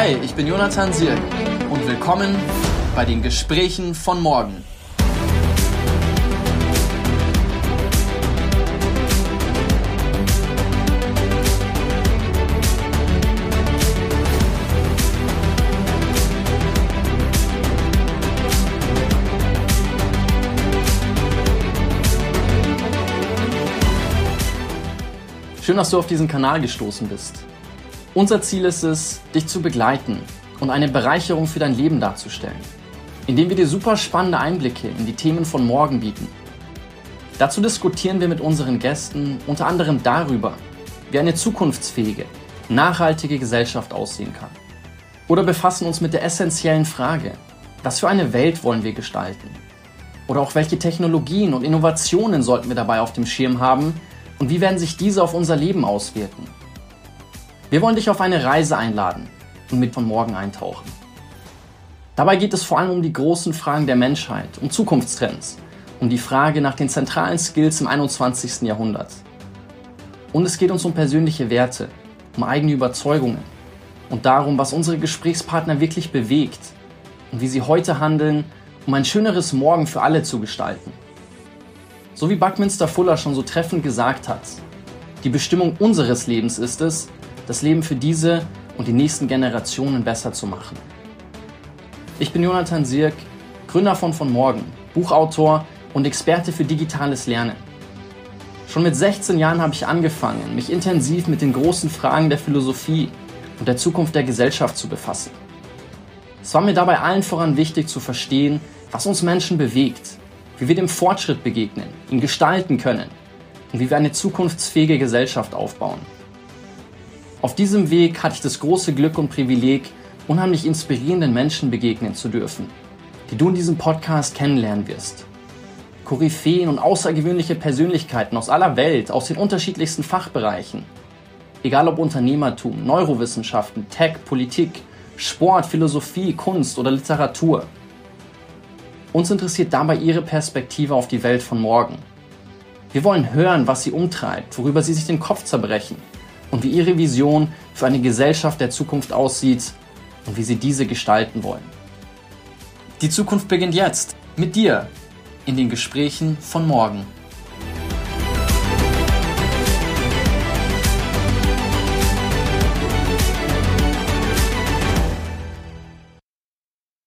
Hi, ich bin Jonathan Sirk und willkommen bei den Gesprächen von morgen. Schön, dass du auf diesen Kanal gestoßen bist. Unser Ziel ist es, dich zu begleiten und eine Bereicherung für dein Leben darzustellen, indem wir dir super spannende Einblicke in die Themen von morgen bieten. Dazu diskutieren wir mit unseren Gästen unter anderem darüber, wie eine zukunftsfähige, nachhaltige Gesellschaft aussehen kann. Oder befassen uns mit der essentiellen Frage, was für eine Welt wollen wir gestalten? Oder auch welche Technologien und Innovationen sollten wir dabei auf dem Schirm haben, und wie werden sich diese auf unser Leben auswirken? Wir wollen dich auf eine Reise einladen und mit von morgen eintauchen. Dabei geht es vor allem um die großen Fragen der Menschheit, um Zukunftstrends, um die Frage nach den zentralen Skills im 21. Jahrhundert. Und es geht uns um persönliche Werte, um eigene Überzeugungen und darum, was unsere Gesprächspartner wirklich bewegt und wie sie heute handeln, um ein schöneres Morgen für alle zu gestalten. So wie Buckminster Fuller schon so treffend gesagt hat, die Bestimmung unseres Lebens ist es, das Leben für diese und die nächsten Generationen besser zu machen. Ich bin Jonathan Sirk, Gründer von Von Morgen, Buchautor und Experte für digitales Lernen. Schon mit 16 Jahren habe ich angefangen, mich intensiv mit den großen Fragen der Philosophie und der Zukunft der Gesellschaft zu befassen. Es war mir dabei allen voran wichtig zu verstehen, was uns Menschen bewegt wie wir dem Fortschritt begegnen, ihn gestalten können und wie wir eine zukunftsfähige Gesellschaft aufbauen. Auf diesem Weg hatte ich das große Glück und Privileg, unheimlich inspirierenden Menschen begegnen zu dürfen, die du in diesem Podcast kennenlernen wirst. Koryphäen und außergewöhnliche Persönlichkeiten aus aller Welt, aus den unterschiedlichsten Fachbereichen. Egal ob Unternehmertum, Neurowissenschaften, Tech, Politik, Sport, Philosophie, Kunst oder Literatur – uns interessiert dabei Ihre Perspektive auf die Welt von morgen. Wir wollen hören, was Sie umtreibt, worüber Sie sich den Kopf zerbrechen und wie Ihre Vision für eine Gesellschaft der Zukunft aussieht und wie Sie diese gestalten wollen. Die Zukunft beginnt jetzt mit dir in den Gesprächen von morgen.